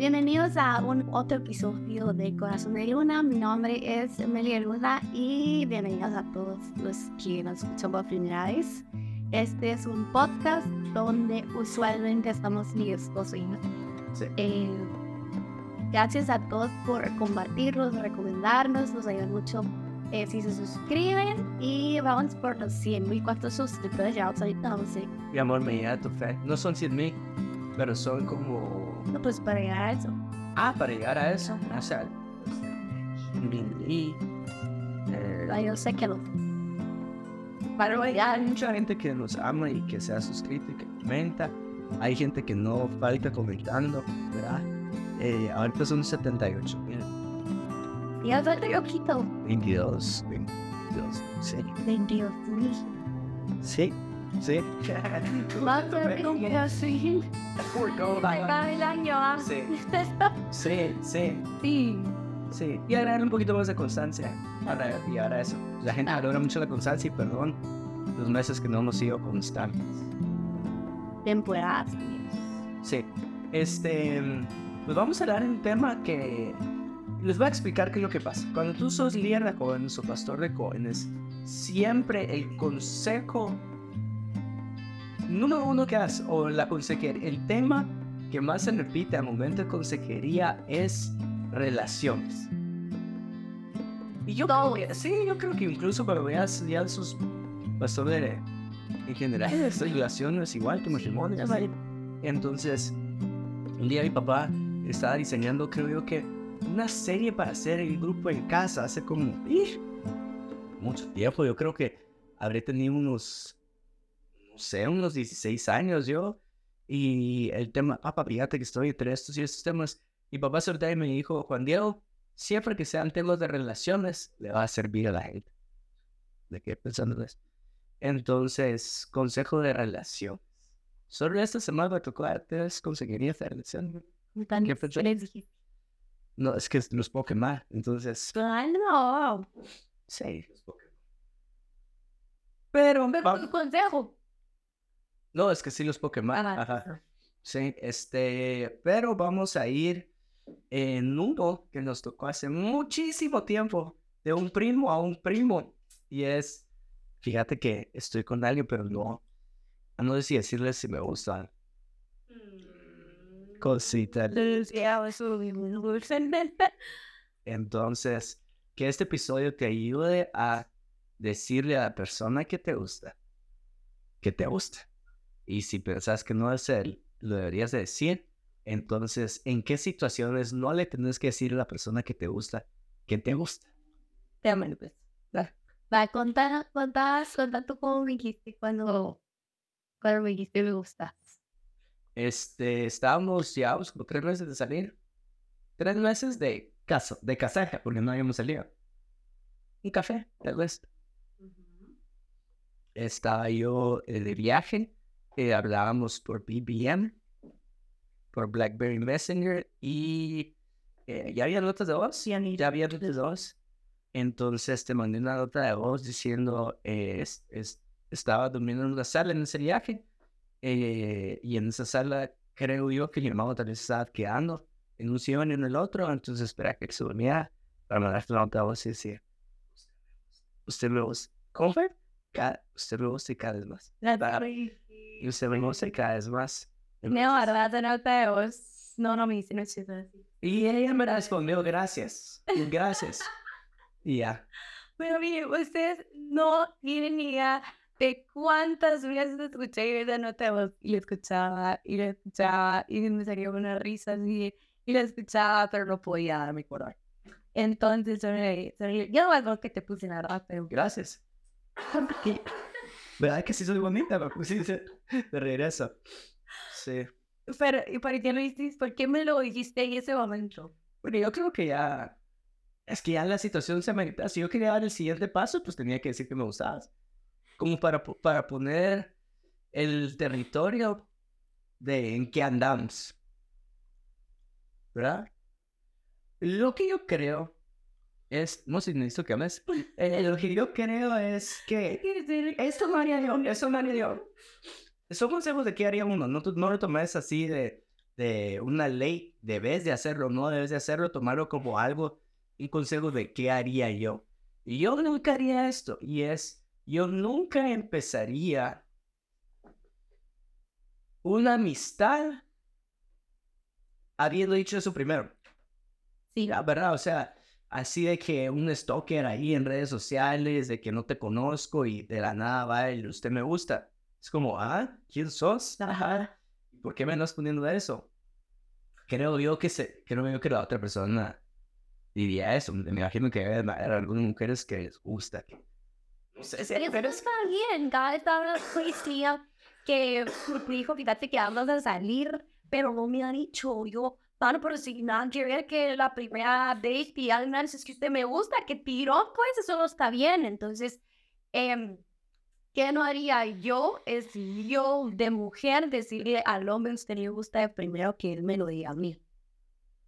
Bienvenidos a un otro episodio de Corazón de Luna. Mi nombre es Emilia Luna y bienvenidos a todos los que nos escuchan por primera vez. Este es un podcast donde usualmente estamos mi esposo y yo. Sí. Eh, gracias a todos por compartirnos, recomendarnos, nos ayuda mucho eh, si se suscriben y vamos por los 100 mil. ¿Cuántos suscriptores llevamos ahorita? No sé. Mi amor, me llega tu fe. No son 100 mil, pero son como... No, pues para llegar a eso. Ah, para llegar a eso. O sea... Y, eh, Ah, Yo sé que lo. Pero hay hay mucha gente que nos ama y que se ha suscrito y que comenta. Hay gente que no falta comentando, ¿verdad? Eh, ahorita son 78 mil. Ya soy yo quito. 22, 22, sí. 22 mil. Sí, sí. Más de así. Acaba el año. ah. Sí. Sí, sí, Sí. sí. Y agregar un poquito más de constancia para llegar a eso. La gente valora mucho la constancia y perdón los meses que no hemos sido constantes. Temporadas. Sí. Este, pues vamos a hablar de un tema que les voy a explicar qué es lo que pasa. Cuando tú sos líder de jóvenes o pastor de jóvenes, siempre el consejo número uno que haces, o la consejería, el tema que más se repite al momento de consejería es relaciones. Y yo creo que, sí, yo creo que incluso cuando veas ya sus pastores en general, estas relaciones igual que matrimonios. Entonces, un día mi papá estaba diseñando, creo yo que, una serie para hacer el grupo en casa hace como mucho tiempo. Yo creo que habré tenido unos, no sé, unos 16 años yo. Y el tema, papá, fíjate que estoy entre estos y estos temas. Mi papá se volteó y me dijo, Juan Diego, siempre que sean temas de relaciones, le va a servir a la gente. ¿De qué pensando en eso? Entonces, consejo de relación. Solo esta semana me tocó consejería de relación. ¿Qué No, es que los quemar. Entonces, "Ay, no. sí, los. Pero, Pero va- consejo. No, es que sí los. Ah, Ajá. Sí, este, pero vamos a ir en uno que nos tocó hace muchísimo tiempo, de un primo a un primo. Y es, fíjate que estoy con alguien, pero no, no sé si decirles si me gustan. Cosita. Eso es Entonces, que este episodio te ayude a decirle a la persona que te gusta, que te gusta. Y si pensás que no es él, lo deberías de decir. Entonces, ¿en qué situaciones no le tenés que decir a la persona que te gusta que te gusta? Déjame, pues. Va, va, contar, contar, contar tú cómo me dijiste cuando, cuando me dijiste me gustas. Este, estábamos ya como tres meses de salir. Tres meses de caso, de casaje, porque no habíamos salido. Un café, tal vez. estaba yo eh, de viaje, eh, hablábamos por BBM, por BlackBerry Messenger y eh, ya había notas de voz, ya, ya había notas de voz. Entonces te mandé una nota de voz diciendo, eh, es- es- estaba durmiendo en una sala en ese viaje eh, y en esa sala creo yo que mi hermano vez estaba quedando en un sillón y en el otro, entonces espera que se durmiera para mandarte una nota de voz y decir, usted me gusta. ¿Cómo fue? Usted gusta y cada vez más. Y usted me gusta y cada vez más. No, verdad, te voz. No, no me dice, no. Y ella me respondió, gracias, gracias. Y ya. Pero mire, ustedes no tienen ni idea de cuántas veces escuché esa nota de voz y la escuchaba y la escuchaba y me salía una risa así y la escuchaba, pero no podía darme color. Entonces, sobre, sobre, yo no algo que te puse nada, pero Gracias. ¿Verdad que sí soy bonita? Me pusiste de regreso. Sí. pero, ¿y para qué lo hiciste? ¿Por qué me lo dijiste en ese momento? Bueno, yo creo que ya. Es que ya la situación se me. Si yo quería dar el siguiente paso, pues tenía que decir que me gustabas. Como para, para poner el territorio de en qué andamos. ¿Verdad? Lo que yo creo es. No sé si necesito que hables. Eh, lo que yo creo es que. Esto no haría yo. Eso no haría yo. Son consejos de qué haría uno. No, no lo tomes así de. de una ley, debes de hacerlo, no debes de hacerlo, tomarlo como algo, un consejo de qué haría yo. Y yo nunca haría esto, y es, yo nunca empezaría una amistad habiendo dicho eso primero. Sí. La verdad, o sea, así de que un stalker ahí en redes sociales, de que no te conozco y de la nada va y usted me gusta. Es como, ah, ¿quién sos? Ajá. ¿Por qué me andas poniendo eso? Creo yo que se, creo yo que la otra persona diría eso. Me imagino que debe haber algunas mujeres que les gusta. No sé si Pero está bien, cada vez habla policía que dijo, fíjate que hablas de salir, pero no me ha dicho yo, bueno, pero si nada que ver que la primera date y menos es que usted me gusta, que tiró, pues eso no está bien. Entonces, em, ¿qué no haría yo? Es yo de mujer decirle al hombre, usted le gusta de primero que él me lo diga a mí.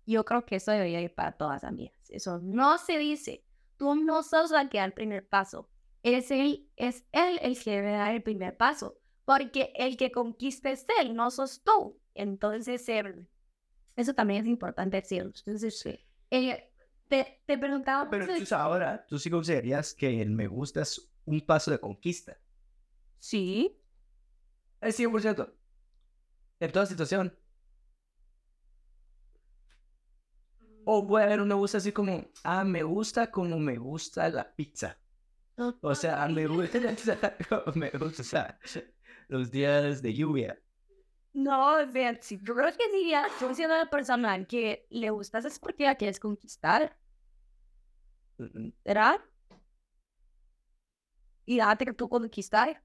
Yo creo que eso debería ir para todas las amigas. Eso no se dice. Tú no sos la que da el primer paso. Es él, es él el que debe dar el primer paso. Porque el que conquista es él, no sos tú. Entonces, em, eso también es importante decirlo. Entonces, eh, te, te preguntaba... Pero entonces- entonces ahora, ¿tú sí considerarías que el me gusta es un paso de conquista? Sí. Es 100%. En toda situación. O puede haber un me gusta así como, ah, me gusta como me gusta la pizza. O sea, me gusta, me gusta los días de lluvia. No, sea, si yo creo que diría, yo siendo la persona que le gustas es porque la quieres conquistar, ¿verdad? Y date que tú conquistar,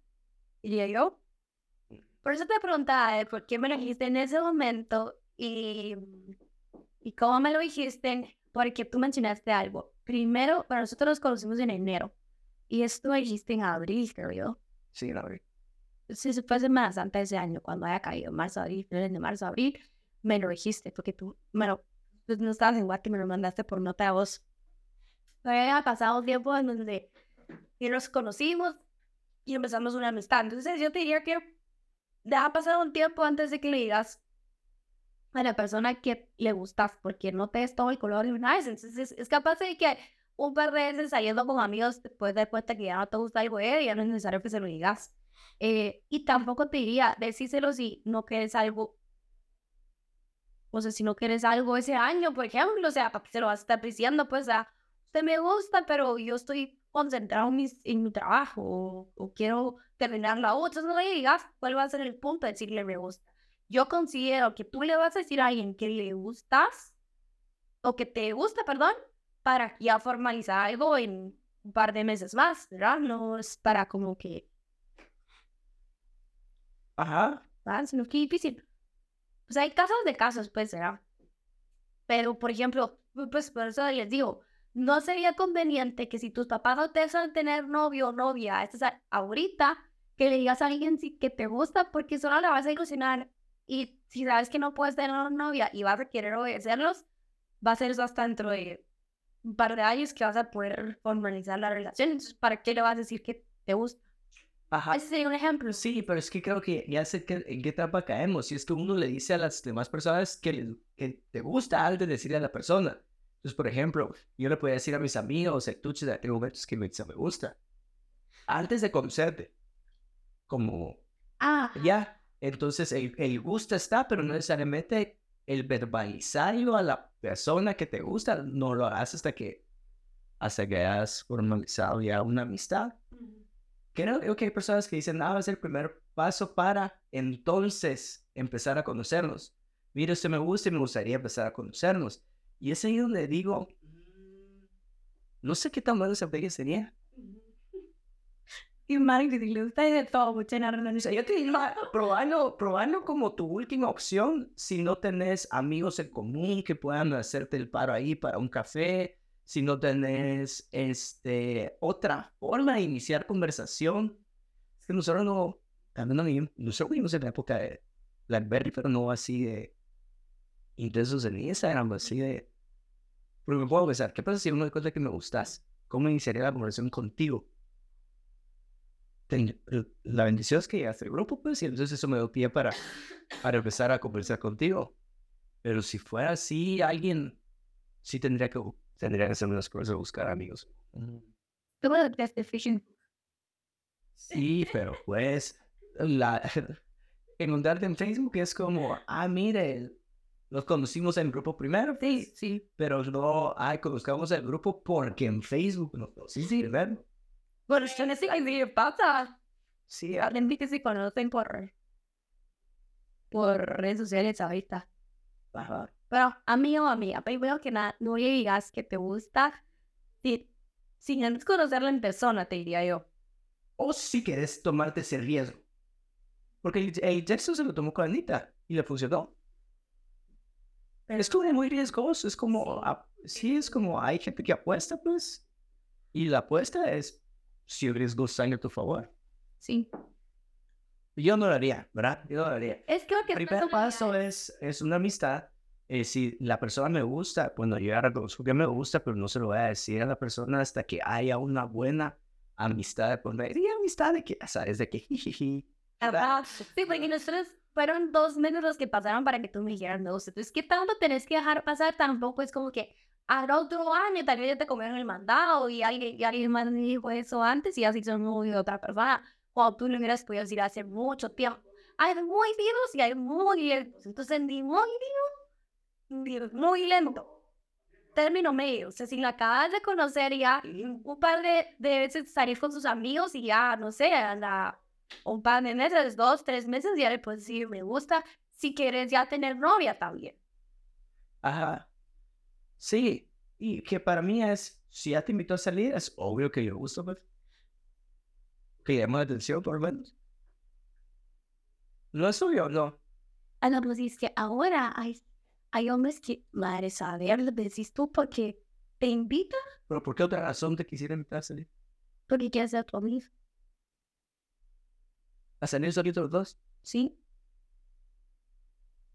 diría yo. Por eso te preguntaba, ¿por qué me lo dijiste en ese momento? Y, y cómo me lo dijiste, porque tú mencionaste algo. Primero, para nosotros nos conocimos en enero, y esto lo dijiste en abril, creo yo. Sí, no, si fue Semana Santa ese año, cuando haya caído marzo, abril, finales de marzo, abril, me lo dijiste, porque tú, bueno, pues no estabas en Guate, me lo mandaste por nota de voz. Pero ya había pasado tiempo en donde y nos conocimos y empezamos una amistad. Entonces yo te diría que deja pasar un tiempo antes de que le digas a la persona que le gustas, porque no te es todo el color de una vez. Entonces es capaz de que un par de veces saliendo con amigos te puedes dar cuenta que ya no te gusta algo y ya no es necesario que se lo digas. Eh, y tampoco te diría, decíselo si no quieres algo, o sea, si no quieres algo ese año, por ejemplo, o sea, ¿para qué se lo vas a estar diciendo? Pues, a usted me gusta, pero yo estoy concentrado en, mis- en mi trabajo, o, o quiero terminar la entonces no le digas cuál va a ser el punto de decirle me gusta. Yo considero que tú le vas a decir a alguien que le gustas, o que te gusta, perdón, para ya formalizar algo en un par de meses más, ¿verdad? No es para como que Ajá. ¿verdad? Sino que difícil. Pues hay casos de casos, pues, ¿verdad? Pero, por ejemplo, pu- pues por eso les digo, no sería conveniente que si tus papás no te dejan tener novio o novia, es ahorita, que le digas a alguien que te gusta, porque solo la vas a ilusionar. Y si sabes que no puedes tener una novia y vas a querer obedecerlos, va a ser eso hasta dentro de un par de años que vas a poder formalizar la relación. Entonces, ¿para qué le vas a decir que te gusta? Ajá. Ese sería un ejemplo. Sí, pero es que creo que ya sé que, en qué trampa caemos. Si es que uno le dice a las demás personas que, le- que te gusta antes de decirle a la persona. Entonces, por ejemplo, yo le podía decir a mis amigos, el tuche, de momentos que me, me gusta. Antes de conocerte. Como, Ah, ya. Entonces, el, el gusto está, pero no necesariamente el verbalizarlo a la persona que te gusta, no lo hagas hasta que, hasta que hayas formalizado ya una amistad. Creo, que hay personas que dicen, ah, es el primer paso para entonces empezar a conocernos. Mira, usted me gusta y me gustaría empezar a conocernos. Y es ahí donde digo, "Mm, no sé qué tan bueno ese pegue sería. Y marketing, le gusta de todo, mucha yo te diría, probando, probando como tu última opción, si no tenés amigos en común que puedan hacerte el paro ahí para un café, si no tenés este, otra forma de iniciar conversación. Es que nosotros no, también no nosotros vivimos en la época de BlackBerry, pero no así de intensos en Instagram, así de... Porque me puedo pensar, ¿qué pasa si uno cosas que me gustas? ¿Cómo iniciaría la conversación contigo? La bendición es que llegaste al grupo, pues, y entonces eso me dio pie para, para empezar a conversar contigo. Pero si fuera así, alguien sí tendría que, tendría que hacer unas cosas, buscar amigos. Tú fishing. Sí, pero pues, la, encontrarte en Facebook es como, ah, mire, nos conocimos en el grupo primero. Sí, sí. Pero no, ay, conozcamos el grupo porque en Facebook nos conocimos Sí. primero. Bueno, yo no sé qué pasa. Sí, Aprendí que se conocen por, por redes sociales ahorita. ajá. Pero, amigo o amiga, primero que nada, no le digas que te gusta si, sin antes conocerla en persona, te diría yo. O si quieres tomarte ese riesgo. Porque el, Jackson se lo tomó con Anita y le funcionó. Pero, Es como muy riesgoso, es como, sí, es como, hay gente que apuesta, pues. Y la apuesta es si el riesgo está en tu favor. sí. Yo no lo haría, ¿verdad? Yo no lo haría. Es creo que El primer paso es, es una amistad. Eh, si la persona me gusta, bueno, yo ya reconozco que me gusta, pero no se lo voy a decir a la persona hasta que haya una buena amistad con él. Y amistad de que, sabes, de que jijiji. Ajá. Sí, porque nosotros fueron dos meses los que pasaron para que tú me dijeras me gusta. Entonces, ¿qué tanto tenés que dejar pasar? Tampoco es como que al otro año tal vez ya te comieron el mandado y alguien, y alguien más me dijo eso antes y así son muy de otra persona. Cuando tú lo hubieras podido decir hace mucho tiempo. Hay muy vivos y hay muy lentos. Entonces, ni muy vivo, ni muy lento. Término medio. O sea, si la acabas de conocer ya, un par de, de veces salir con sus amigos y ya, no sé, anda un par de meses, dos, tres meses, ya le puedes decir, me gusta. Si quieres ya tener novia también. Ajá. Sí. Y que para mí es, si ya te invito a salir, es obvio que yo gusto, pues. Que llama la atención, por lo menos. No es obvio, no. Ah, no, pues es que ahora hay, hay hombres que, madre, saber, decís tú porque te invitan, Pero ¿por qué otra razón te quisiera invitar a salir? porque quieres ser tu amigo, ¿A salir solitos los dos? ¿sí?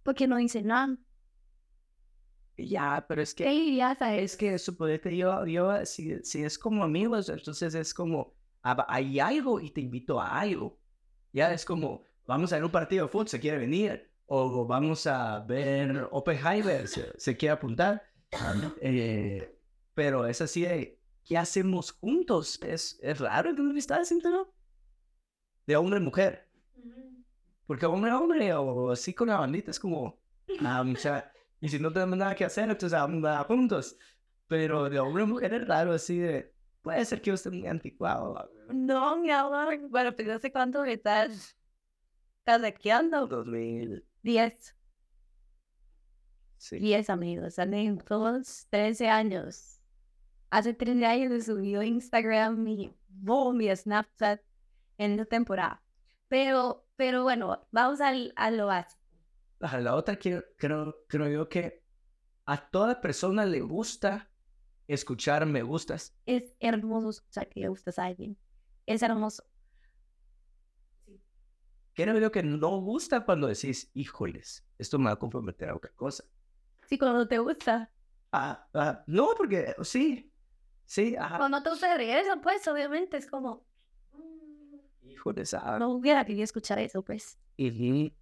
Porque no dicen nada. Ya, pero es que... ¿Qué ya sabes? Es que suponete yo, yo si, si es como amigos, entonces es como, ah, hay algo y te invito a algo. Ya es como, vamos a ver un partido de fútbol, se quiere venir. O vamos a ver Oppenheimer, se, se quiere apuntar. Eh, pero es así de, ¿qué hacemos juntos? Es, es raro en una amistad, ¿sí, no? De hombre a mujer. Porque hombre a hombre o así con la bandita es como, ah, o sea, y si no tenemos nada que hacer, entonces vamos a juntos. Pero de hombre a mujer es raro, así de, puede ser que yo esté muy anticuado. No, mi amor. Bueno, pues no sé cuánto estás casaqueando. 2000, Diez. sí. Diez amigos, salen todos 13 años. Hace 13 años le subió Instagram y boom, y Snapchat en esta temporada. Pero, pero bueno, vamos al, a lo básico. A la otra quiero, creo, creo yo que a toda persona le gusta escuchar me gustas. Es hermoso escuchar que le gustas a alguien. Es hermoso. Creo yo que no gusta cuando decís, híjoles, esto me va a comprometer a otra cosa. Sí, cuando te gusta. Ah, ah, no, porque sí, sí, ajá. Cuando te gusta regresa, pues obviamente es como. Híjoles, ah, No hubiera querido escuchar eso, pues. y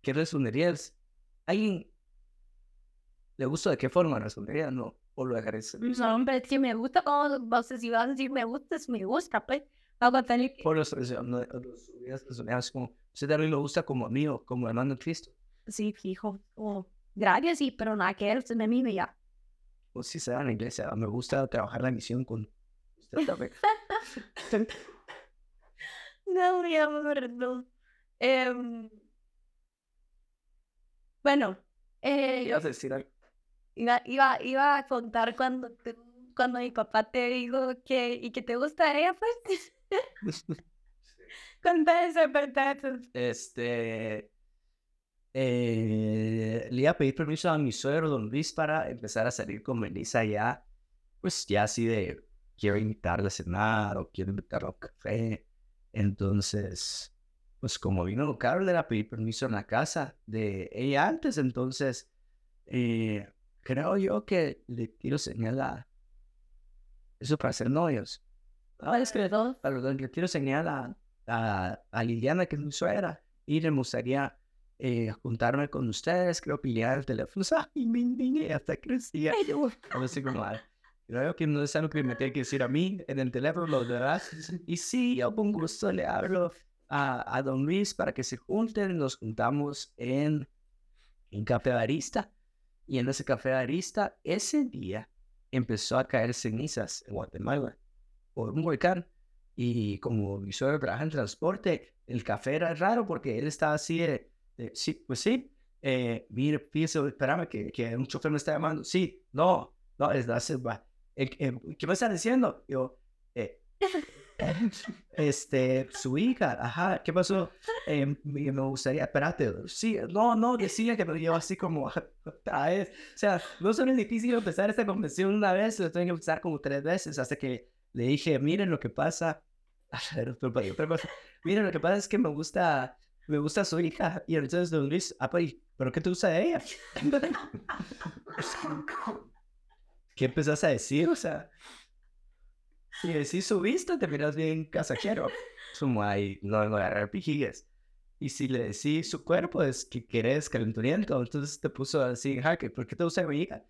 ¿Qué responderías? ¿Alguien le gusta de qué forma respondería? No, o lo dejarías. No, hombre, si me gusta, como, si vas a decir me gusta, es me gusta, pues. Vamos a tener que. Por los, no, los respondido así como, usted también lo gusta como amigo, como hermano en Cristo. Sí, fijo. Como, gracias, sí, pero nada que usted me mime ya. O si se da en la iglesia, me gusta trabajar la misión con usted también. No, amor, no. Em, bueno, eh, ¿Qué vas a decir algo? iba, iba, iba a contar cuando, te- cuando mi papá te dijo que, y que te gusta ella, pues. Contá eso. Este. eh, le iba a pedir permiso a mi suegro, don Luis, para empezar a salir con Melissa ya. Pues ya así de. Quiero invitarla a cenar o quiero invitarla a un café. Entonces, pues como vino Carol, le iba a pedir permiso en la casa de ella antes. Entonces, eh, creo yo que le quiero señalar. Eso para ser novios. Ah, es que Perdón, le quiero señalar a, a, a Liliana, que es mi suegra, y le gustaría eh, juntarme con ustedes, creo que ya el teléfono, y me indigné hasta crecía. A ver si como, creo que no es algo que me tiene que decir a mí en el teléfono, lo verás. Y sí, yo con gusto le hablo a, a don Luis para que se junten, nos juntamos en un café barista. Y en ese café barista, ese día empezó a caer cenizas en Guatemala por un volcán. Y como mi suegro trabaja en transporte, el café era raro porque él estaba así de, sí, pues sí, eh, mire, fíjese, espérame, que, que un chofer me está llamando. Sí, no, no, es la eh, ¿Qué me está diciendo? Yo, eh, este, su hija, ajá, ¿qué pasó? Eh, me gustaría, espérate, sí, no, no, decía que me llevo así como otra vez. O sea, no solo es difícil empezar esta conversación una vez, lo tengo que empezar como tres veces hasta que le dije, miren lo que pasa. Miren, lo que pasa es que me gusta, me gusta su hija. Y entonces don Luis, ah, pues, ¿pero qué te gusta de ella? ¿Qué empezás a decir? O sea, si decís su vista, te miras bien casajero. Como ahí, no, no agarrar pijillas. Y si le decís su cuerpo, es que querés calenturiento. Entonces te puso así en jaque, ¿por qué te gusta mi hija?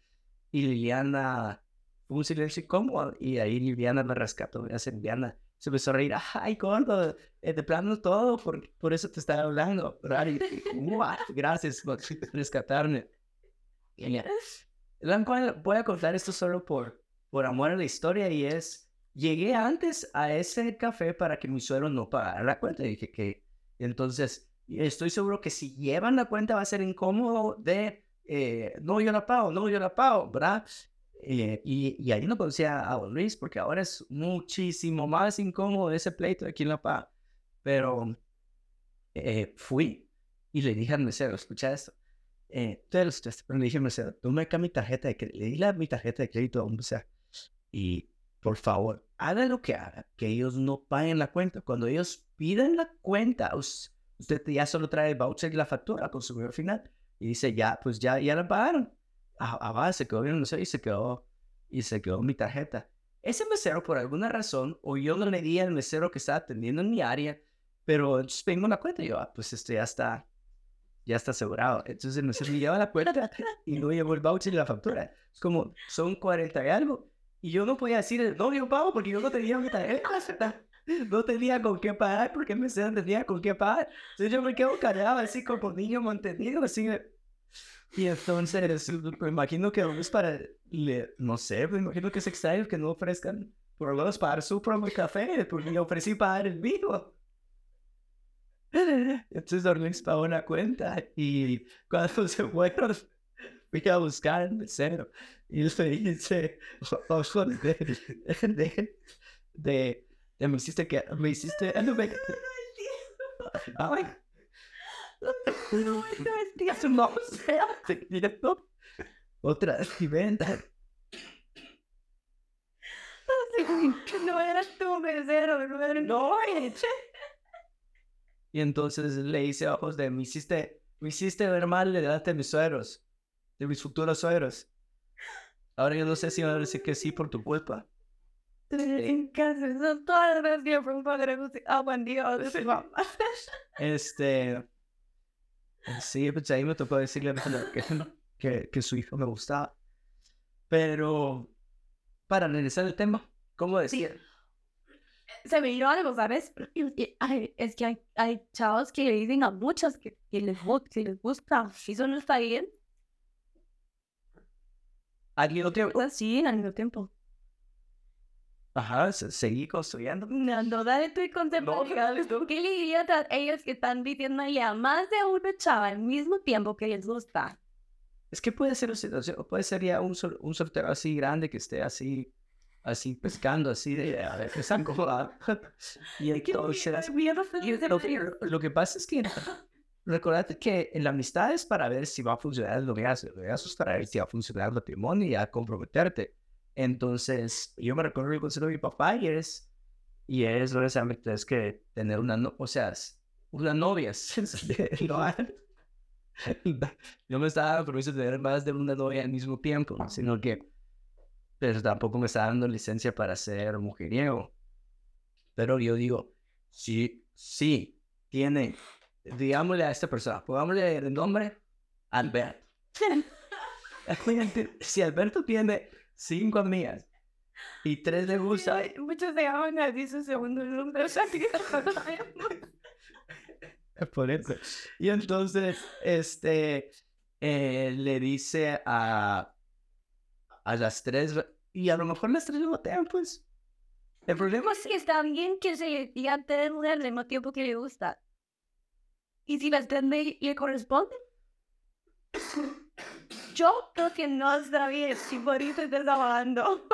Y Liliana, un silencio incómodo. Y ahí Liliana me rescató, me hace Liliana. Se empezó a reír, ay, gordo, eh, de plano todo, por, por eso te estaba hablando. Gracias por rescatarme. Voy a contar esto solo por, por amor a la historia y es, llegué antes a ese café para que mi suegro no pagara la cuenta. Y dije que, entonces, estoy seguro que si llevan la cuenta va a ser incómodo de, eh, no, yo la pago, no, yo la pago, ¿verdad? Eh, y, y, ahí no conocía a Don Luis porque ahora es muchísimo más incómodo ese pleito de quién la paga. Pero eh, fui y le dije al mesero, escucha esto. Eh, pero le dije al mesero, toma acá mi tarjeta de crédito. Le di la, mi tarjeta de crédito a un mesero. Y por favor, haga lo que haga, que ellos no paguen la cuenta. Cuando ellos piden la cuenta, usted ya solo trae el voucher y la factura con su final. Y dice, ya, pues ya, ya la pagaron a, se quedó bien, no sé, y se quedó, y se quedó mi tarjeta. Ese mesero, por alguna razón, o yo no le di al mesero que estaba atendiendo en mi área, pero entonces vengo la cuenta y yo, ah, pues esto ya está, ya está asegurado. Entonces el mesero me lleva la cuenta y no llevo el voucher y la factura. Es como, son 40 y algo. Y yo no podía decir, no, yo pago porque yo no tenía mi tarjeta. No tenía con qué pagar porque el mesero tenía con qué pagar. Entonces yo me quedo callado así como niño mantenido, así y entonces, me imagino que es para, no sé, me imagino que es extraño que no ofrezcan por lo menos para su propio café, porque me ofrecí pagar el mío. Entonces Orleans pagó una cuenta y cuando se fueron, fui a buscar el mesero y le dice, ojo, de, de, de, de, me hiciste que, me hiciste, ay, no, es no Otra venta. No eras tu mesero, no eras... No, Y entonces le hice ojos de, me hiciste, me hiciste ver mal delante de mis suegros, de mis futuros suegros. Ahora yo no sé si van a decir que sí por tu culpa. En casa, son todas las días por un padre, ah, buen día, Este, Sí, pues ahí me tocó decirle que, que, que su hijo me gustaba. Pero, para analizar el tema, ¿cómo decir? Se me dio algo, ¿sabes? es que hay, hay chavos que le dicen a muchos que, que les, que les gusta. ¿Eso no está bien? ¿Al mismo tiempo? Sí, al mismo tiempo. Ajá, seguí construyendo. No, no, dale tu concepto. ¿Qué le dirías a ellos que están viviendo ya más de una chava al mismo tiempo que les gusta? Es que puede ser una situación, puede ser ya un, un sorteo así grande que esté así, así pescando, así de, a ver, es Y entonces, lo que pasa es que, recordate que en la amistad es para ver si va a funcionar el noviazgo, el noviazgo es para ver si va a funcionar el matrimonio y a comprometerte. Entonces, yo me recuerdo el consejo de mi papá y es, y es, honestamente, es que tener una, no, o sea, una novia. no me estaba dando permiso de tener más de una novia al mismo tiempo, sino que pero tampoco me está dando licencia para ser mujeriego. Pero yo digo, sí, sí, tiene digámosle a esta persona, pongámosle el nombre Alberto. si Alberto tiene cinco amigas y tres le gusta, Muchos se llaman su segundo nombre. Que por eso. Y entonces, este, eh, le dice a, a las tres, y a lo mejor las tres le botean, pues. El problema pues sí, está bien que se diga tener una al mismo tiempo que le gusta. Y si las tres le, le corresponden. Yo creo que no está bien si por eso estás trabajando.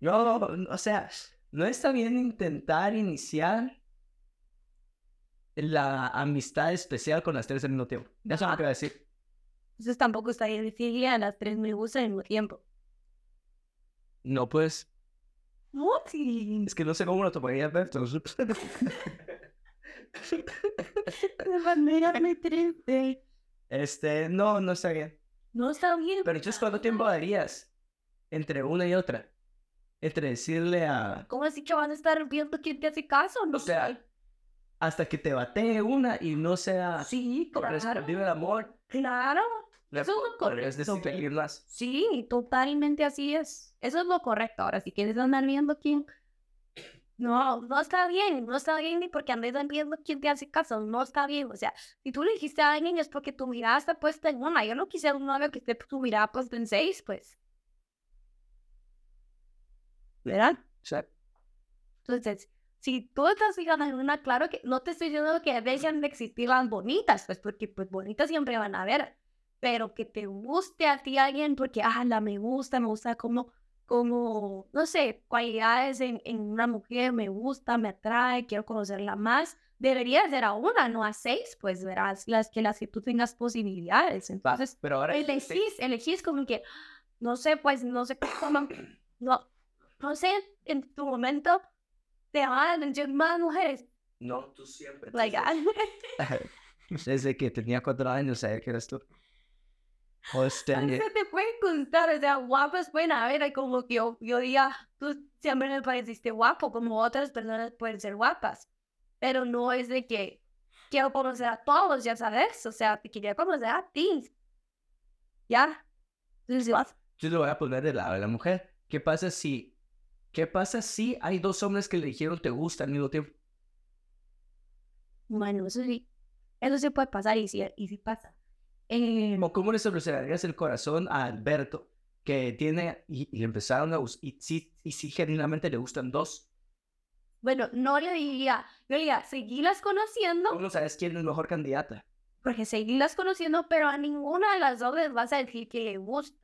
No, o sea, no está bien intentar iniciar la amistad especial con las tres al mismo tiempo. Eso es lo que voy a decir. Entonces tampoco está bien decirle a las tres me gusta al mismo tiempo. No, pues, No, sí. es que no sé cómo lo tomaría Alberto. De manera muy triste. Este, no, no está bien. No está bien. Pero entonces, ¿cuánto tiempo darías entre una y otra? Entre decirle a... ¿Cómo así que van a estar viendo quién te hace caso? No O sea, hasta que te batee una y no sea sí, claro. correspondido el amor. Claro. Eso es lo correcto. Sí, totalmente así es. Eso es lo correcto. Ahora, si quieres andar viendo quién. No, no está bien. No está bien ni porque andes viendo quién te hace caso. No está bien. O sea, si tú le dijiste a alguien es porque tu mirada está puesta en una. Yo no quisiera un novio que esté tu mirada puesta en seis, pues. ¿Verdad? Sea, Entonces, si tú estás fijando en una, claro que no te estoy diciendo que dejen de existir las bonitas, pues porque pues bonitas siempre van a haber, pero que te guste a ti alguien porque, ah, la me gusta, me gusta como, como, no sé, cualidades en, en una mujer, me gusta, me atrae, quiero conocerla más, debería ser a una, no a seis, pues verás, las que, las que tú tengas posibilidades. Entonces, pero ahora... elegís, elegís como que, no sé, pues, no sé cómo, no, no sé, en tu momento te van a atención más mujeres. No, tú siempre. Like, ah, Desde que tenía cuatro años, sabía que eras tú. O este, se te puede gustar, o sea, guapas pueden haber, como que yo, yo diga, tú siempre me pareciste guapo, como otras personas pueden ser guapas, pero no es de que quiero conocer a todos, ya sabes, o sea, te quería conocer a ti, ¿ya? Entonces, yo le voy a poner de lado a la mujer. ¿Qué pasa si... ¿Qué pasa si hay dos hombres que le dijeron te gusta al mismo tiempo? bueno, eso sí, eso sí puede pasar y sí, y sí pasa. Eh, ¿Cómo le solucionarías el corazón a Alberto que tiene y, y empezaron a gustar y sí, y sí genuinamente le gustan dos? Bueno, no le diría, yo le diría, seguirlas conociendo, ¿Cómo sabes quién es mejor candidata? porque seguirlas conociendo, pero a ninguna de las dos les vas a decir que le gusta.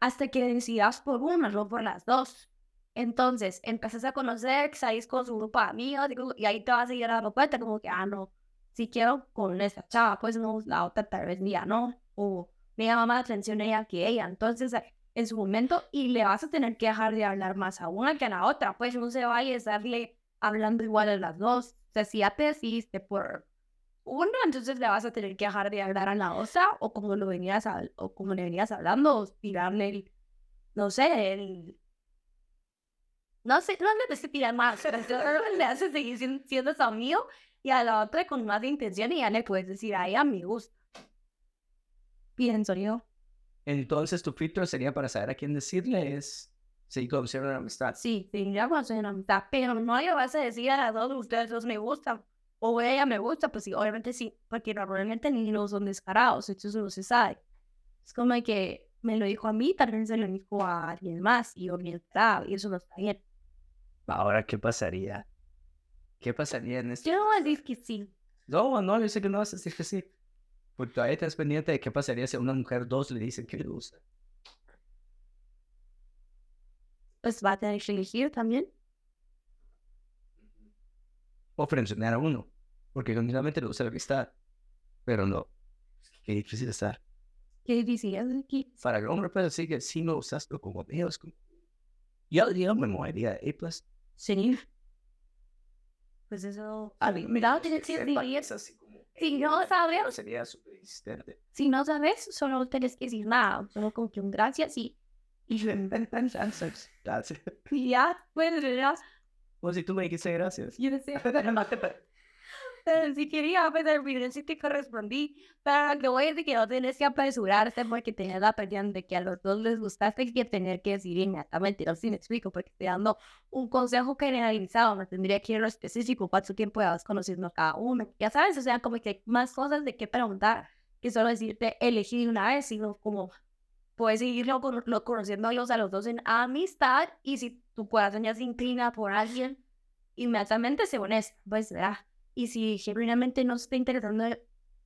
Hasta que decidas por una, no por las dos. Entonces, empezás a conocer, salís con su grupo de amigos, y ahí te vas a ir dando cuenta como que, ah, no, si quiero con esa chava, pues no, la otra tal vez ya no, o me llama más atención ella que ella. Entonces, en su momento, y le vas a tener que dejar de hablar más a una que a la otra, pues no se vaya a estarle hablando igual a las dos. O sea, si ya te decidiste por una, entonces le vas a tener que dejar de hablar a la otra, o como lo venías, hab- o como le venías hablando, o tirarle el, no sé, el... No sé, no le que tirar más, pero le haces seguir siendo su amigo, y a la otra con más intención, y ya le puedes decir, ay, a me gusta. Pienso yo. Entonces tu filtro sería para saber a quién decirle es seguir conociendo una amistad. Sí, sí, ya a una amistad, pero no le vas a decir a las dos, ustedes dos me gustan, o ella me gusta, pues sí, obviamente sí, porque normalmente ni no son descarados, entonces no se sabe. Es como que me lo dijo a mí, tal vez se lo dijo a alguien más, y yo ni y eso no está bien. Ahora, ¿qué pasaría? ¿Qué pasaría en este? Yo no voy a decir que sí, No, no, yo sé que no vas a decir que sí. Porque todavía estás pendiente de qué pasaría si a una mujer dos le dicen que le gusta. pues va a tener que elegir también. O frencionar a uno. Porque genuinamente le gusta la amistad. Pero no. Qué difícil estar. Qué difícil es aquí. Para el hombre puede decir que sí me gustas, pero como amigos. Como... Yo, yo me movería de A+. Sí. Pues eso... A mí me como... Si no sabes, sería si no sabes, solo tienes que decir nada, solo como que un gracias y, y Gracias. y ya, pues ya, O si tú me dijiste gracias. yo. Pero si quería pues al final sí te correspondí. Pero lo voy a decir que no tenés que apresurarte porque tenés la pendiente de que a los dos les gustaste que tener que decir inmediatamente. No sé si me explico, porque estoy dando un consejo generalizado. Me tendría que ir a lo específico, cuánto tiempo llevas conociendo cada uno. Ya sabes, o sea, como que hay más cosas de qué preguntar que solo decirte elegir una vez, sino como puedes seguirlo con, lo, conociéndolos a los dos en amistad y si tu corazón ya se inclina por alguien, inmediatamente se honesto, pues, ¿verdad? Y si genuinamente no se está interesando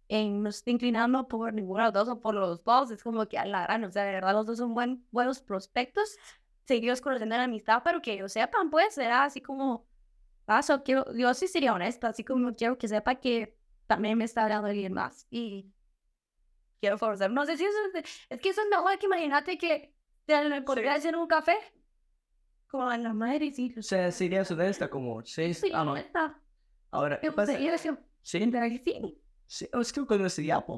en, no se está inclinando por ninguno de los dos o por los dos, es como que a la gran, o sea, de verdad los dos son buen, buenos prospectos, seguidos conociendo la amistad, pero que ellos sepan, pues, será así como, paso, quiero, yo sí sería honesta, así como quiero que sepa que también me está hablando alguien más y quiero forzar. No sé si eso es, es que eso es mejor que imagínate que te podría hacer un café. Como en la madre, sí. O sea, serías honesta como, sí, Sí, ah, no. honesta. Ahora, ¿qué pasa? Sí, sí. sí, es que cuando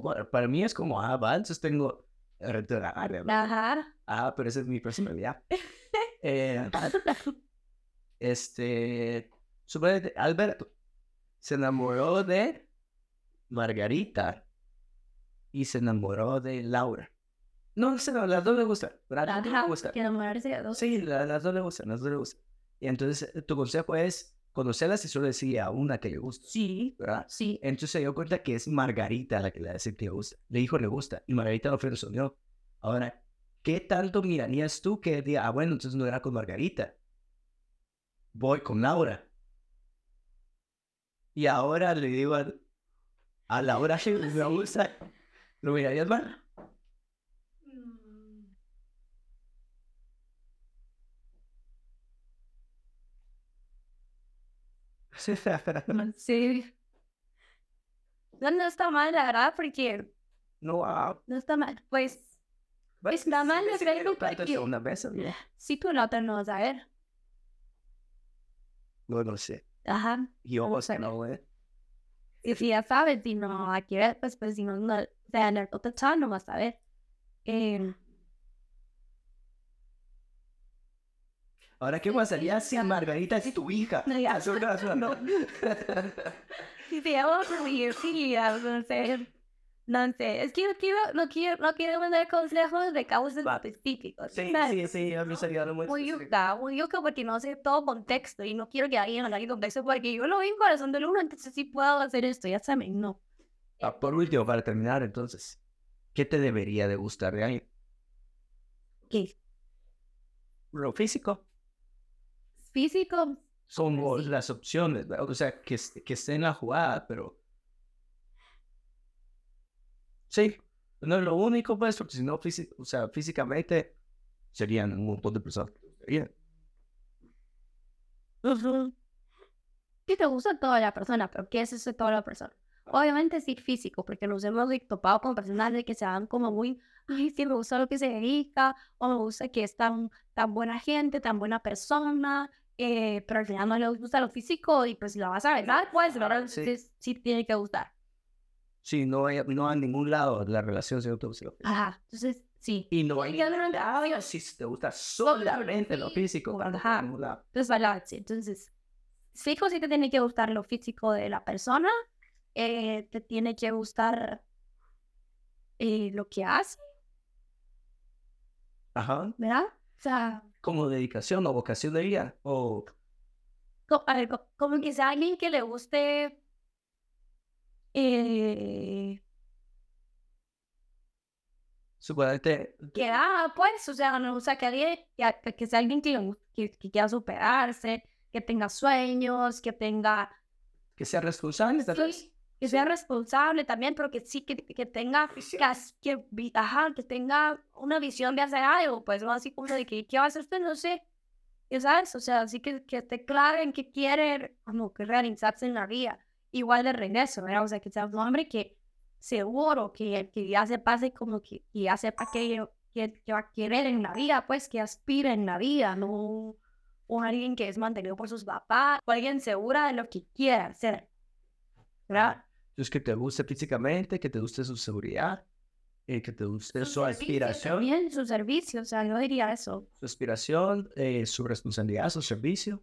bueno, para mí es como, ah, va, entonces tengo ¿verdad? Ajá. Ah, pero esa es mi personalidad. eh, este, suponete, Alberto se enamoró de Margarita y se enamoró de Laura. No, sé, no, las dos le gustan. Las dos le gustan. Que enamorarse de dos. Sí, la- las dos le gustan, las dos le gustan. Y entonces tu consejo es conocerlas y solo decir a una que le gusta, Sí. ¿verdad? Sí. Entonces se dio cuenta que es Margarita la que le dice que le gusta. Le dijo le gusta y Margarita lo frenzoneó. Ahora, ¿qué tanto mirarías tú que diga, ah, bueno, entonces no era con Margarita? Voy con Laura. Y ahora le digo a, a Laura que me gusta. ¿Lo mirarías mal? Sí. No, no está mal, la verdad, porque no, ah, no está mal. Pues, pues, Está mal, es tanto que- una vez, ¿no? si tú no te no vas a ver. No, no sé. Ajá. Yo, No sé. no, eh. Y si ya sabes, si no la quieres, pues, pues si no, no, o sea, en el otro chat no vas a ver. Eh, Ahora, ¿qué pasaría si Margarita es tu hija? No, sí, sí, ya, no sé. No sé, es que no quiero, no quiero, no quiero mandar consejos de causas específicos. Sí, sí, sí, yo no sería lo muy Muy yuca, muy yuca porque no sé todo contexto y no quiero que alguien hable contexto porque yo lo vi en corazón del uno, entonces sí puedo hacer esto, ya saben, no. Ah, por último, para terminar, entonces, ¿qué te debería de gustar de alguien? ¿Qué? Lo físico Físico, son Pues sí. las opciones, ¿verdad? o sea, que, que esté en la jugada, pero... Sí, no es lo único, pues, porque si no, o sea, físicamente serían un montón de personas. gustarían. que te gusta toda la persona, pero ¿qué es eso de toda la persona? Obviamente sí físico, porque nos hemos topado con personas de que se dan como muy, ay, sí, me gusta lo que se dedica, o me gusta que es tan, tan buena gente, tan buena persona, eh, pero al final no le gusta lo físico y pues si lo vas a ver, pues ¿verdad? Sí. Entonces sí tiene que gustar. Sí, no hay, no hay ningún lado de la relación si no te gusta lo físico. Ajá, entonces sí. Y no hay Sí, ningún lado si te gusta solamente lo físico. Ajá. Entonces balance. Entonces, fijo sí te tiene que gustar lo físico de la persona, eh, te tiene que gustar eh, lo que hace, Ajá. ¿verdad? O sea, Como dedicación o vocación de vida. O a ver, co- como que sea alguien que le guste eh, suponete. que ah, pues, o sea, no, o sea, que alguien, que, que sea alguien que, que, que quiera superarse, que tenga sueños, que tenga Que sea responsable. Sí, que sea responsable también, pero que sí, que, que tenga, que, que, ajá, que tenga una visión de hacer algo, pues no así como de que, ¿qué va a hacer usted? No sé, ya sabes, o sea, así que, que esté claro en qué quiere, como que realizarse en la vida, igual de regreso, ¿verdad? O sea, que sea un hombre que seguro, que, que ya se pase como que, que ya sepa que, que, que va a querer en la vida, pues que aspira en la vida, no un, un alguien que es mantenido por sus papás, o alguien segura de lo que quiere hacer, ¿verdad? Entonces, que te guste físicamente, que te guste su seguridad, eh, que te guste su, servicio aspiración, También su servicio, o sea, yo diría eso. su aspiración, eh, su responsabilidad, su servicio.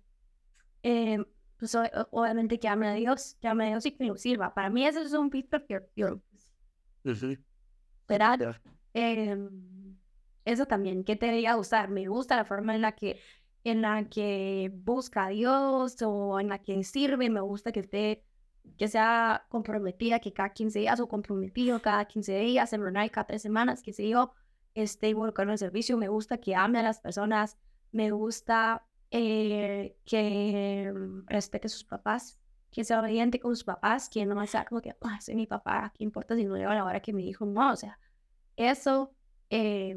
Eh, pues obviamente que ame a Dios, que ame a Dios y que lo sirva. Para mí eso es un fit perfecto, Ujú. ¿verdad? Em, eso también, ¿qué te debería gustar? Me gusta la forma en la que, en la que busca a Dios o en la que sirve, me gusta que esté, que sea comprometida, que cada 15 días o comprometido cada 15 días, y cada tres semanas, que se yo esté involucrado en el servicio, me gusta que ame a las personas, me gusta eh, que mm, respete a sus papás, que sea obediente con sus papás, que no sea como que, ah, soy mi papá, ¿qué importa si no llega la hora que me dijo? No, o sea, eso eh,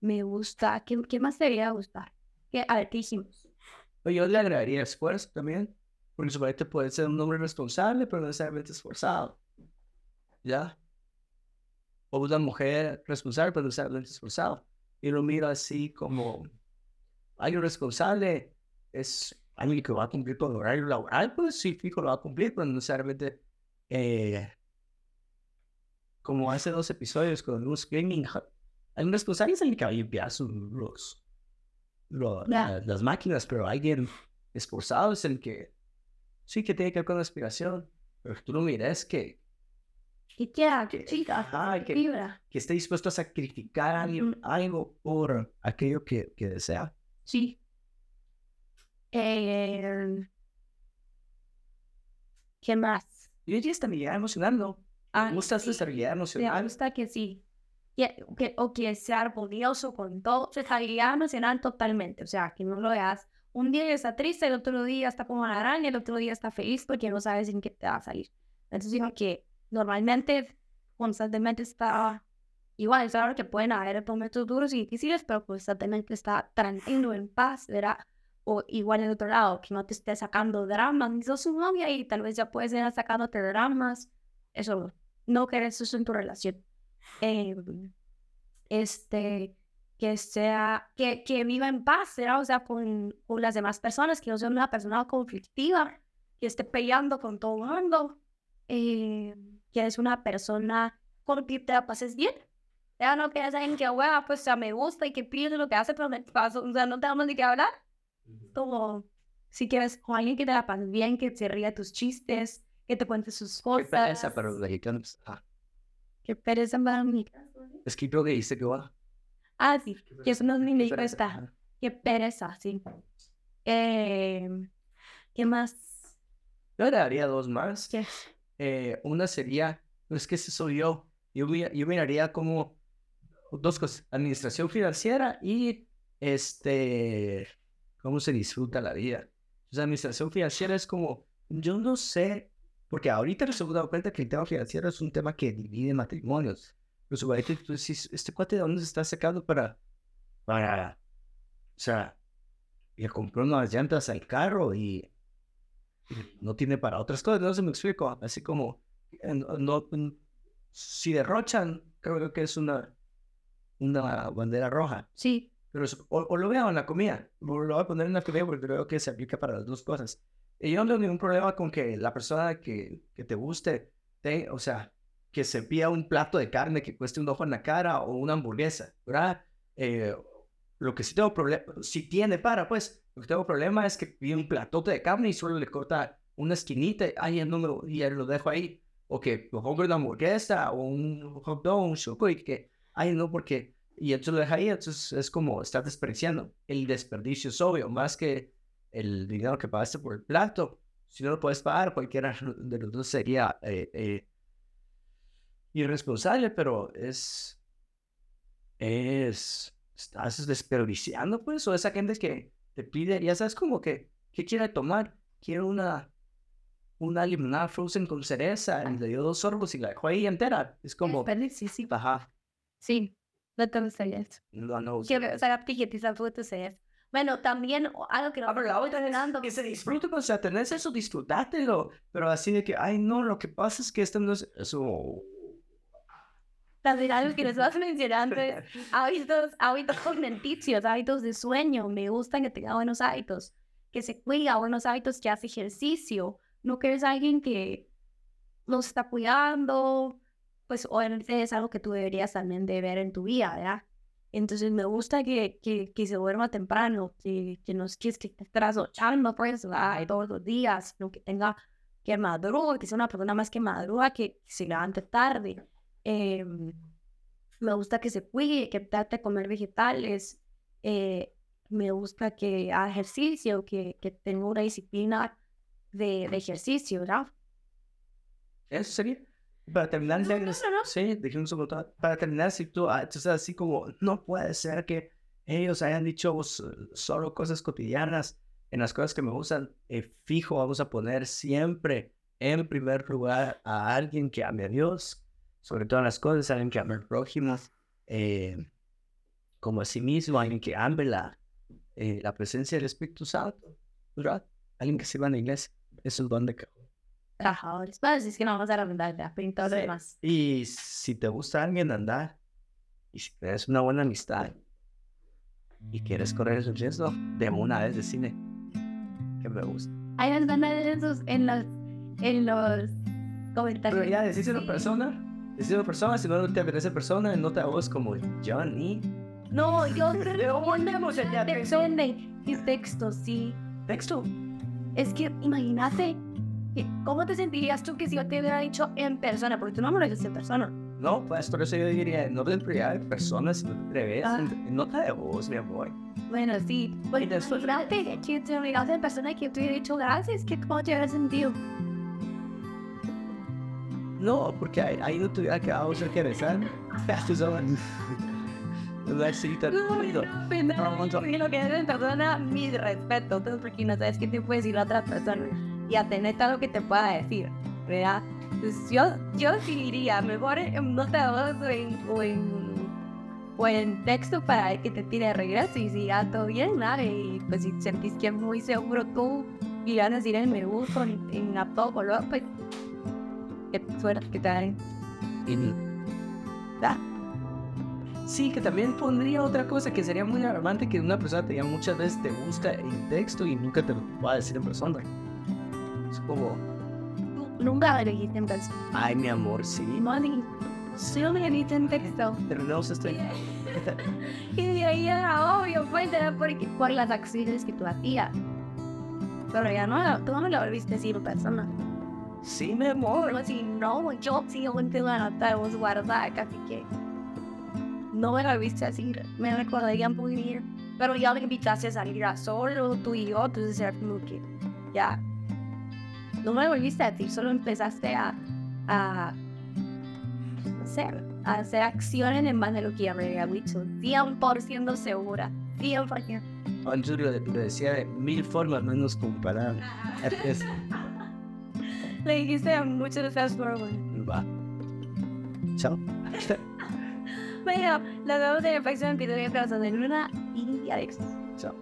me gusta. ¿Qué, qué más debería gustar? ¿Qué, a ver, ¿qué dijimos? Pero Yo le agregaría esfuerzo también, porque su puede ser un hombre responsable, pero no necesariamente esforzado. ¿Ya? O una mujer responsable, pero no necesariamente esforzado. Y lo miro así como alguien responsable es alguien que va a cumplir con el horario laboral, pues sí, fijo, lo va a cumplir, pero no necesariamente eh, como hace dos episodios con Luz Gaming, alguien responsable es alguien que va a limpiar sus los, las máquinas, pero alguien esforzado es el que sí que tiene que ver con la aspiración. Pero tú lo miras que, ¿Qué quiera? Que- Chica, que- vibra. que esté dispuesto a sacrificar a alguien Ujú. algo por aquello que, que desea. Sí. Eh, ¿Qué más? Y ella estabilidad emocional, ¿no? Ah, Me gusta sí. estabilidad Me emocional. gusta que sí. Que, que- o que sea armonioso con todo. Estabilidad emocional totalmente. O sea, que no lo veas. Un día está triste, el otro día está como la araña, el otro día está feliz porque no sabes en qué te va a salir. Entonces digo que normalmente, constantemente está igual. Claro que pueden haber momentos duros y difíciles, pero constantemente está tranquilo, en paz, ¿verdad? O igual en el otro lado, que no te esté sacando dramas, ni sos su novia y tal vez ya puedes ir sacándote dramas. Eso no querés eso en tu relación. Eh, este, que sea, que, que viva en paz, ¿verdad? O sea, con, con las demás personas, que no sea una persona conflictiva, que esté peleando con todo el mundo, eh, que es una persona con quien te la pases bien. Ya no que alguien que, hueva, pues, sea, me gusta y que pide lo que hace, pero me paso, o sea, no tenemos ni que hablar. Como, si quieres con alguien que te la pases bien, que se ría tus chistes, que te cuente sus Qué cosas. pereza para los mexicanos. Ah, Qué pereza para mí. es que creo que dice que va. Ah, sí, que eso no es ni me Qué pereza, cuesta. ajá. Qué pereza, sí. Eh, ¿Qué más? Yo le daría dos más. ¿Qué? Eh, una sería, no es que ese soy yo. Yo, mi- yo miraría como dos cosas, administración financiera y este, cómo se disfruta la vida. Sea, administración financiera es como, yo no sé, porque ahorita nos hemos dado cuenta que el tema financiero es un tema que divide matrimonios. Su marido, tú decís, este cuate de dónde se está sacando para, para, o sea, le compró unas llantas al carro y no tiene para otras cosas, no se me explico, así como, eh, no, no- mm, si derrochan, creo que es una, una bandera roja, Sí, pero es- o, o lo veo en la comida, o lo voy a poner en la comida porque creo que se aplica para las dos cosas. Y yo no tengo ningún problema con que la persona que, que te guste, te, o sea, que se pida un plato de carne que cueste un ojo en la cara o una hamburguesa, ¿verdad? Eh, lo que sí tengo problema, si tiene para, pues, lo que tengo problema es que pide un platote de carne y solo le corta una esquinita ay, el número, y lo dejo ahí. O que lo compre una hamburguesa o un hot dog, un choco y que, ay, no, porque, y entonces lo deja ahí, entonces es como estar desperdiciando. El desperdicio es obvio, más que el dinero que pagaste por el plato. Si no lo puedes pagar, cualquiera de los dos sería eh, eh, irresponsable, pero es, es, estás desperdiciando, pues, o esa gente que te pide, ya sabes, como que, ¿qué quiere tomar? Quiero una, una limonada frozen con cereza, y le dio dos sorbos y la dejó ahí entera. Es como, sí, sí. ajá, Sí, no te gustaría eso. no, no. Quiero, tampoco sé eso. Bueno, también algo que no Ah, pero la otra es que se disfrute, o sea, tenés eso, disfrutátelo, pero así de que, ay, no, lo que pasa es que esto no es, eso, También algo que nos vas mencionando es hábitos, hábitos alimenticios, hábitos de sueño. Me gusta que tenga buenos hábitos, que se cuida, buenos hábitos, que hace ejercicio. No que eres alguien que los está cuidando, pues obviamente es algo que tú deberías también de ver en tu vida, ¿verdad? Entonces me gusta que, que, que se duerma temprano, que, que no es que esté trasnochando pues, ay, todos los días, sino que tenga que madruga, que sea una persona más que madruga, que se levante tarde. Eh, me gusta que se cuide, que trate de comer vegetales. Eh, me gusta que haga ejercicio, que, que tenga una disciplina de, de ejercicio, ¿verdad? Eso sería. Para terminar, No, no, no, sí, montón. Para terminar, si tú, ah, tú sabes, así como, no puede ser que ellos hayan dicho s- solo cosas cotidianas en las cosas que me gustan. eh, fijo, vamos a poner siempre en primer lugar a alguien que ame a Dios, sobre todas las cosas, alguien que ame al prójimo, eh, como a sí mismo, alguien que ame la, eh, la presencia del Espíritu Santo, ¿verdad? Alguien que sirva en la iglesia. Es un don de cajón. Trabajadores. Pues es que no vamos a recomendar ya, todo demás. Y si te gusta alguien andar, y si tienes una buena amistad, y quieres correr el riesgo, de una vez de cine, que me gusta. Ahí nos van a ver en, los, en los comentarios. Pero ya, decís una persona, decís una persona, si no te apetece persona, no te hagas como Johnny. No, yo Pero ponemos el depende. ¿Qué texto? Sí. Texto. Es que imagínate, que- ¿cómo te sentirías tú que si yo te hubiera dicho en persona? Porque tú no me lo dices en persona. No, pues por eso yo diría, no de prioridad de personas, sino de revés, Ah. en nota de voz, mi amor. Bueno, sí. Pues, Y imagínate que te hubieras en persona y que te hubiera dicho gracias. ¿qué, ¿Cómo te hubiera sentido? No, porque ahí, ahí no tuviera que vamos a que besar. Tú sabes. No es así tan bonito. Y lo que es persona, mi respeto. Entonces, porque no sabes qué te puede decir la otra persona. Y atendete a lo que te pueda decir, ¿verdad? Entonces, yo, yo sí diría, mejor en nota de voz o en, o en, o en texto para que te tire de regreso. Y si ya todo bien, nada. Y pues si sentís que es muy seguro tú y van a decir el me gusta en, en a todo color, pues qué suerte que. Y- ¿verdad? Sí, que también pondría otra cosa que sería muy alarmante que una persona te diga muchas veces te gusta en texto y nunca te lo va a decir en persona. Es como, Tú nunca me dijiste en persona. ay, mi amor, sí. Money, solo me dijiste en texto. Terminamos esto. Y de ahí era obvio, pues, era porque, por las acciones que tú hacías. Pero ya no, tú no me lo volviste a decir en persona. Sí, mi amor. Si no, yo la nota de voz guardada, así que no me lo volviste a decir. Me recordaría muy bien. Pero ya me invitaste a salir a solo, tú y yo, entonces era como que ya. No me volviste a decir, solo empezaste a, a hacer, a hacer acciones en base a lo que ya me había dicho. 100% segura. 100%. Antes lo, lo decía de mil formas menos comparables. Le dijiste de fast forward. Va. Chao. Bueno, nos vemos en el próximo episodio de Corazón de Luna y Alex. Chao.